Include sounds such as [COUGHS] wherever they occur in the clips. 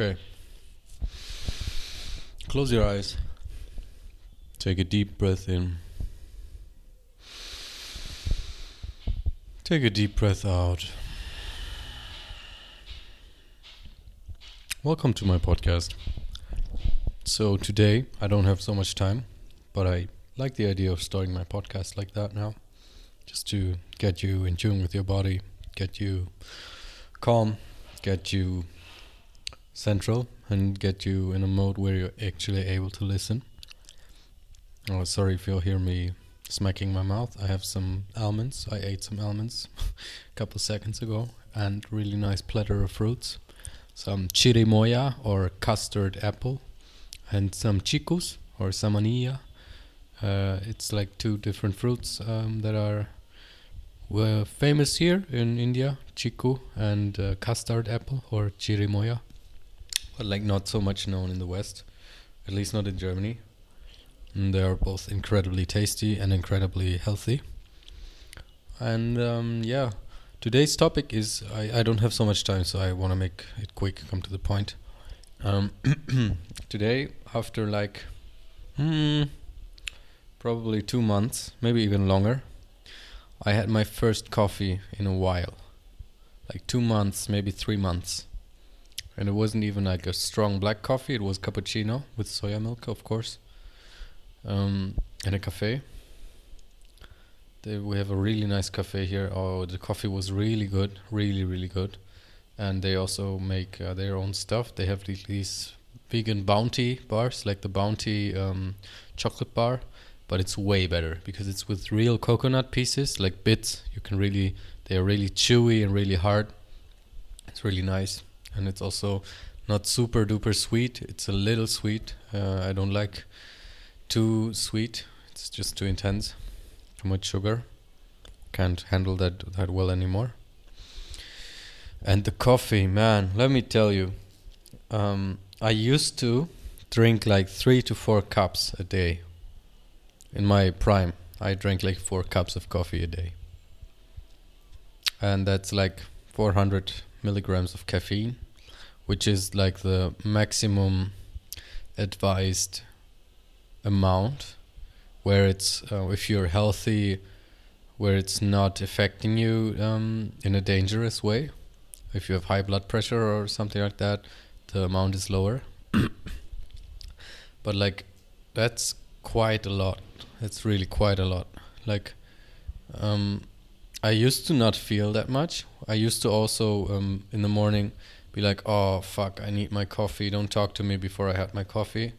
Okay. Close your eyes. Take a deep breath in. Take a deep breath out. Welcome to my podcast. So, today I don't have so much time, but I like the idea of starting my podcast like that now. Just to get you in tune with your body, get you calm, get you central, and get you in a mode where you're actually able to listen. Oh, sorry if you'll hear me smacking my mouth. I have some almonds. I ate some almonds a [LAUGHS] couple seconds ago, and really nice platter of fruits. Some chirimoya or custard apple, and some chikus or sapodilla. Uh, it's like two different fruits um, that are famous here in India, chiku and uh, custard apple or chirimoya, but like not so much known in the West, at least not in Germany. And they are both incredibly tasty and incredibly healthy. And um, yeah, today's topic is I, I don't have so much time, so I want to make it quick, come to the point. Um, [COUGHS] today, after like hmm, probably two months, maybe even longer, I had my first coffee in a while. Like two months, maybe three months. And it wasn't even like a strong black coffee, it was cappuccino with soya milk, of course. Um, and a cafe. They, we have a really nice cafe here. Oh, the coffee was really good, really, really good. And they also make uh, their own stuff. They have these, these vegan bounty bars, like the bounty um, chocolate bar but it's way better because it's with real coconut pieces, like bits. You can really, they are really chewy and really hard. It's really nice, and it's also not super duper sweet. It's a little sweet. Uh, I don't like too sweet. It's just too intense, too much sugar. Can't handle that that well anymore. And the coffee, man, let me tell you, um, I used to drink like three to four cups a day in my prime, I drank like four cups of coffee a day. And that's like 400 milligrams of caffeine, which is like the maximum advised amount where it's, uh, if you're healthy, where it's not affecting you um, in a dangerous way. If you have high blood pressure or something like that, the amount is lower. [COUGHS] but like, that's quite a lot it's really quite a lot. Like, um, I used to not feel that much. I used to also um, in the morning be like, "Oh fuck, I need my coffee. Don't talk to me before I had my coffee."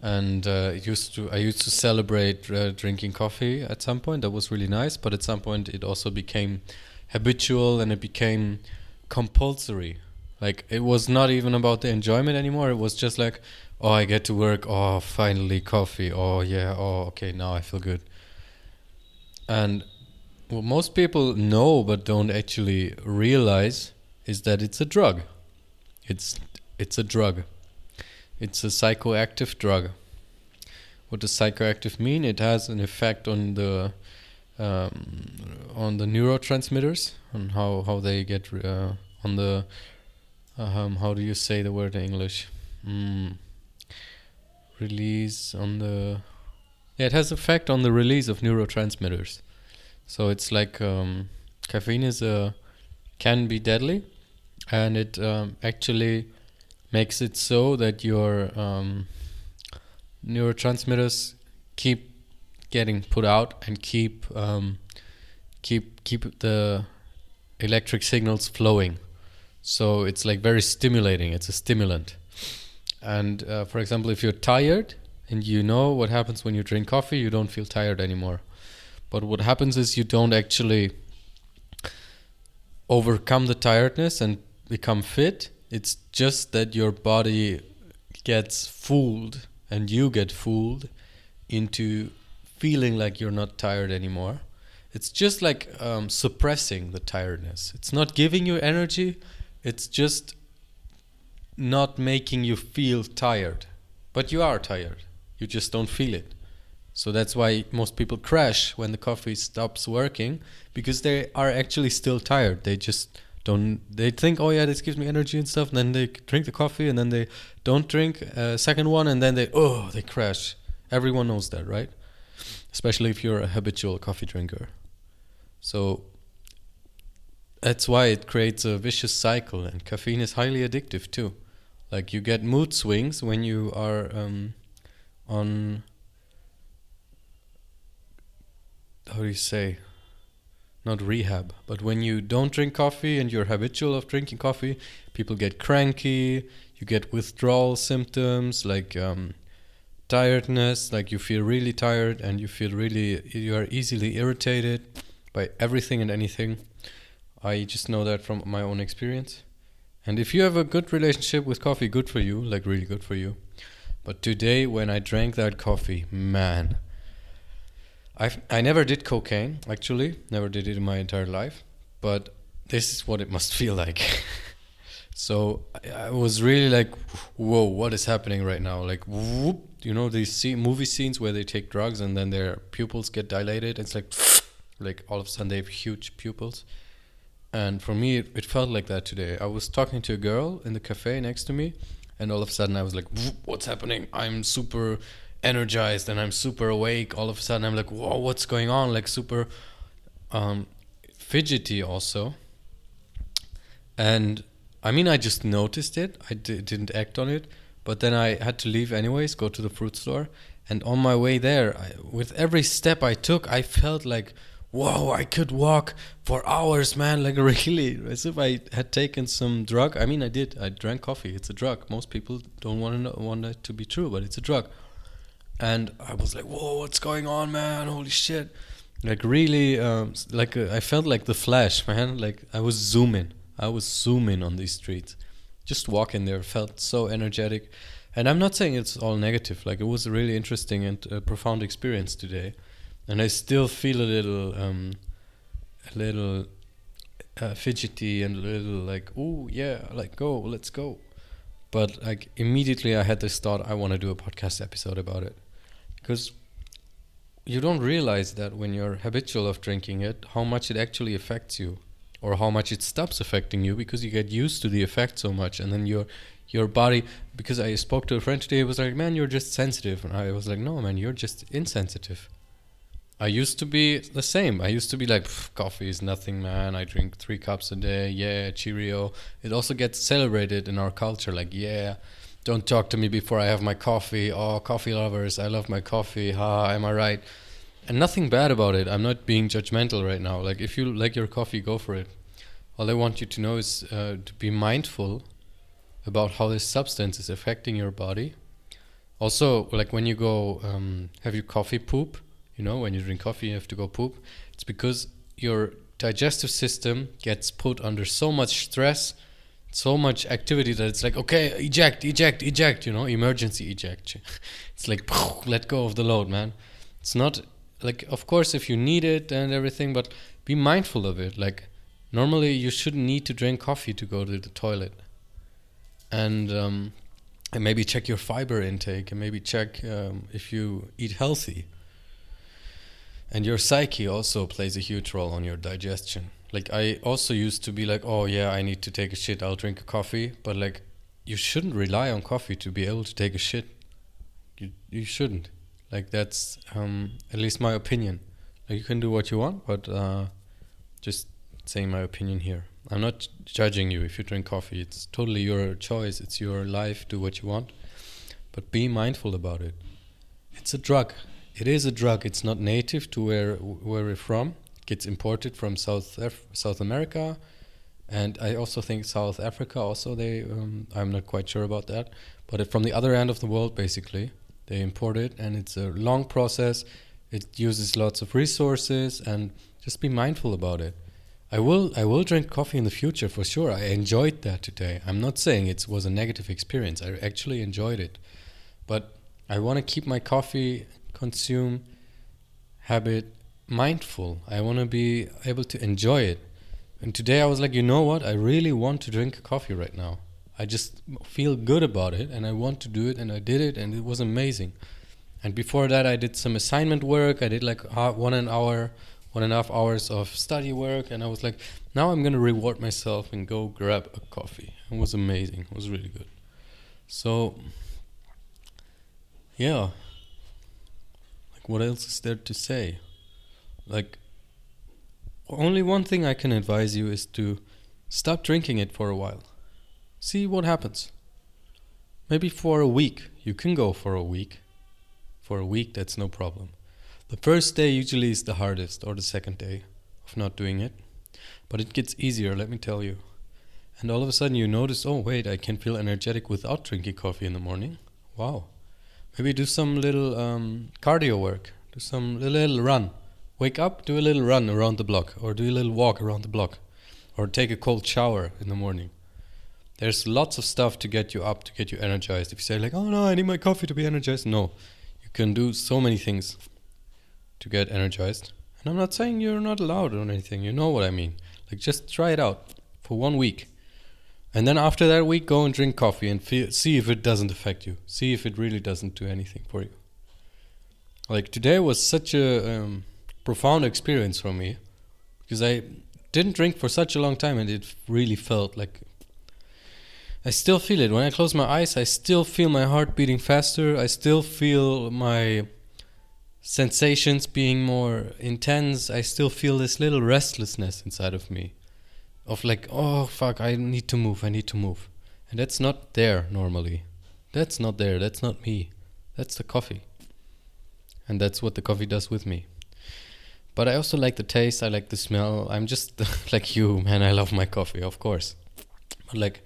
And uh, used to I used to celebrate uh, drinking coffee at some point. That was really nice. But at some point, it also became habitual and it became compulsory. Like it was not even about the enjoyment anymore. It was just like, oh, I get to work. Oh, finally coffee. Oh, yeah. Oh, okay. Now I feel good. And what most people know but don't actually realize is that it's a drug. It's it's a drug. It's a psychoactive drug. What does psychoactive mean? It has an effect on the um, on the neurotransmitters, on how how they get uh, on the um, how do you say the word in English? Mm release on the yeah it has effect on the release of neurotransmitters so it's like um, caffeine is a can be deadly and it um, actually makes it so that your um, neurotransmitters keep getting put out and keep um, keep keep the electric signals flowing. So it's like very stimulating. It's a stimulant. And uh, for example, if you're tired and you know what happens when you drink coffee, you don't feel tired anymore. But what happens is you don't actually overcome the tiredness and become fit. It's just that your body gets fooled and you get fooled into feeling like you're not tired anymore. It's just like um, suppressing the tiredness. It's not giving you energy, it's just not making you feel tired. But you are tired. You just don't feel it. So that's why most people crash when the coffee stops working because they are actually still tired. They just don't they think oh yeah this gives me energy and stuff and then they drink the coffee and then they don't drink a second one and then they oh they crash. Everyone knows that right? Especially if you're a habitual coffee drinker. So that's why it creates a vicious cycle and caffeine is highly addictive too. Like you get mood swings when you are um, on how do you say not rehab, but when you don't drink coffee and you're habitual of drinking coffee, people get cranky, you get withdrawal symptoms like um, tiredness, like you feel really tired and you feel really, you are easily irritated by everything and anything. I just know that from my own experience. And if you have a good relationship with coffee, good for you, like really good for you. But today, when I drank that coffee, man, I I never did cocaine actually, never did it in my entire life, but this is what it must [LAUGHS] feel like. [LAUGHS] so I, I, was really like, whoa, what is happening right now? Like, whoop, you know these see, movie scenes where they take drugs and then their pupils get dilated. It's like, [SNIFFS] like all of a sudden they have huge pupils. And for me, it, it felt like that today. I was talking to a girl in the cafe next to me, and all of a sudden I was like, "What's happening? I'm super energized and I'm super awake. All of a sudden, I'm like, whoa, what's going on? Like super um, fidgety also. And I mean, I just noticed it. I d- didn't act on it, but then I had to leave anyways, go to the fruit store. And on my way there, I, with every step I took, I felt like, whoa, I could walk for hours, man. [LAUGHS] Like really, as if I had taken some drug. I mean, I did. I drank coffee. It's a drug. Most people don't want to want it to be true, but it's a drug and I was like, "Whoa, what's going on, man? Holy shit!" Like really, um, like uh, I felt like the Flash, man. Like I was zooming, I was zooming on these streets, just walking there. Felt so energetic, and I'm not saying it's all negative. Like it was a really interesting and uh, profound experience today, and I still feel a little, um, a little uh, fidgety and a little like, "Oh yeah, like go, let's go." But like immediately, I had this thought: I want to do a podcast episode about it because you don't realize that when you're habitual of drinking it how much it actually affects you or how much it stops affecting you because you get used to the effect so much and then your your body because I spoke to a friend today he was like man you're just sensitive. And I was like no man you're just insensitive. I used to be the same. I used to be like coffee is nothing man. I drink 3 cups a day. Yeah cheerio. It also gets celebrated in our culture like yeah don't talk to me before I have my coffee. Oh, coffee lovers, I love my coffee. Ha, am I right? And nothing bad about it. I'm not being judgmental right now. Like, if you like your coffee, go for it. All I want you to know is uh, to be mindful about how this substance is affecting your body. Also, like when you go um, have your coffee poop, you know, when you drink coffee, you have to go poop. It's because your digestive system gets put under so much stress so much activity that it's like okay eject eject eject you know emergency eject. [LAUGHS] It's like let go of the load man. It's not like of course if you need it and everything but be mindful of it. Like normally you shouldn't need to drink coffee to go to the toilet. And um, and maybe check your fiber intake and maybe check um, if you eat healthy. And your psyche also plays a huge role on your digestion like I also used to be like, oh yeah, I need to take a shit. I'll drink a coffee, but like you shouldn't rely on coffee to be able to take a shit. You you shouldn't. Like that's um, at least my opinion. Like you can do what you want, but uh, just saying my opinion here. I'm not judging you if you drink coffee. It's totally your choice. It's your life. Do what you want, but be mindful about it. It's a drug. It is a drug. It's not native to where where we're from gets imported from South Af- South America, and I also think South Africa. Also, they um, I'm not quite sure about that, but from the other end of the world, basically, they import it, and it's a long process. It uses lots of resources, and just be mindful about it. I will I will drink coffee in the future for sure. I enjoyed that today. I'm not saying it was a negative experience. I actually enjoyed it, but I want to keep my coffee consume habit mindful. I want to be able to enjoy it. And today I was like, you know what? I really want to drink coffee right now. I just feel good about it and I want to do it and I did it and it was amazing. And before that, I did some assignment work. I did like one an hour one and a half hours of study work, and I was like, now I'm gonna reward myself and go grab a coffee. It was amazing. It was really good. So, yeah. Like, what else is there to say? Like, only one thing I can advise you is to stop drinking it for a while. See what happens. Maybe for a week. You can go for a week. For a week, that's no problem. The first day usually is the hardest, or the second day of not doing it. But it gets easier, let me tell you. And all of a sudden you notice, oh, wait, I can feel energetic without drinking coffee in the morning. Wow. Maybe do some little um, cardio work, do some little run. Wake up, do a little run around the block, or do a little walk around the block, or take a cold shower in the morning. There's lots of stuff to get you up, to get you energized. If you say, like, oh no, I need my coffee to be energized, no. You can do so many things to get energized. And I'm not saying you're not allowed or anything, you know what I mean. Like, just try it out for one week. And then after that week, go and drink coffee and feel, see if it doesn't affect you. See if it really doesn't do anything for you. Like today was such a um, profound experience for me because I didn't drink for such a long time and it really felt like I still feel it. When I close my eyes, I still feel my heart beating faster. I still feel my sensations being more intense. I still feel this little restlessness inside of me of like, oh fuck, I need to move, I need to move. And that's not there normally. That's not there, that's not me. That's the coffee. And that's what the coffee does with me. But I also like the taste, I like the smell. I'm just [LAUGHS] like you, man. I love my coffee, of course. But like,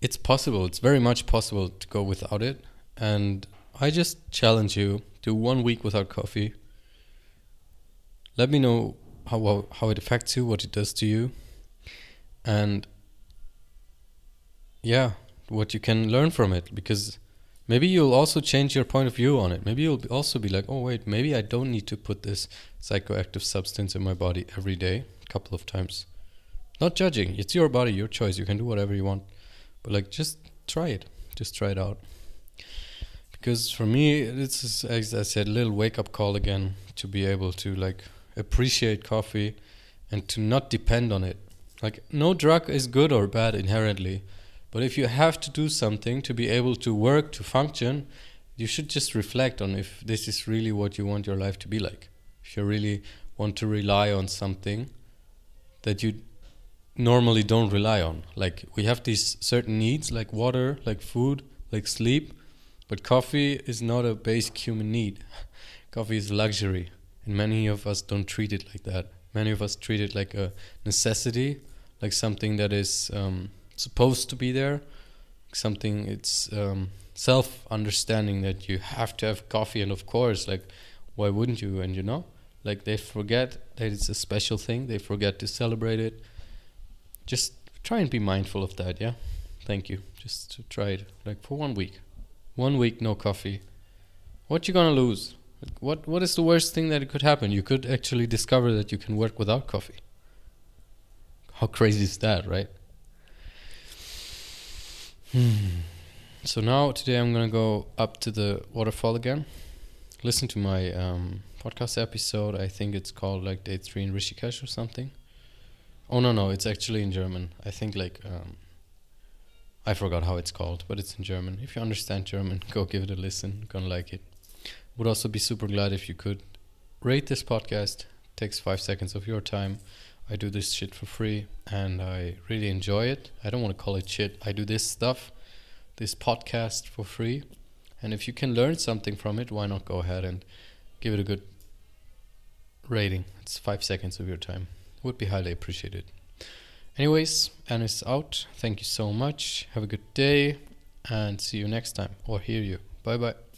it's possible, it's very much possible to go without it. And I just challenge you to one week without coffee. Let me know how, how it affects you, what it does to you and yeah, what you can learn from it because maybe you'll also change your point of view on it. Maybe you'll also be like, oh, wait, maybe I don't need to put this psychoactive substance in my body every day, a couple of times. Not judging, it's your body, your choice. You can do whatever you want, but like, just try it, just try it out. Because for me, this is, as I said, a little wake up call again to be able to like appreciate coffee and to not depend on it like, no drug is good or bad inherently, but if you have to do something to be able to work, to function, you should just reflect on if this is really what you want your life to be like. If you really want to rely on something that you normally don't rely on. Like, we have these certain needs, like water, like food, like sleep, but coffee is not a basic human need. [LAUGHS] coffee is luxury, and many of us don't treat it like that. Many of us treat it like a necessity like something that is um, supposed to be there, something it's um, self understanding that you have to have coffee, and of course, like why wouldn't you? And you know, like they forget that it's a special thing. They forget to celebrate it. Just try and be mindful of that. Yeah, thank you. Just to try it, like for one week, one week no coffee. What you gonna lose? What what is the worst thing that could happen? You could actually discover that you can work without coffee. How crazy is that, right? Hmm. So now today I'm gonna go up to the waterfall again. Listen to my um, podcast episode. I think it's called like Day Three in Rishikesh or something. Oh no no, it's actually in German. I think like um, I forgot how it's called, but it's in German. If you understand German, [LAUGHS] go give it a listen. Gonna like it. Would also be super glad if you could rate this podcast. takes five seconds of your time I do this shit for free and I really enjoy it. I don't want to call it shit. I do this stuff, this podcast for free. And if you can learn something from it, why not go ahead and give it a good rating? It's five seconds of your time. Would be highly appreciated. Anyways, Anis out. Thank you so much. Have a good day and see you next time or hear you. Bye bye.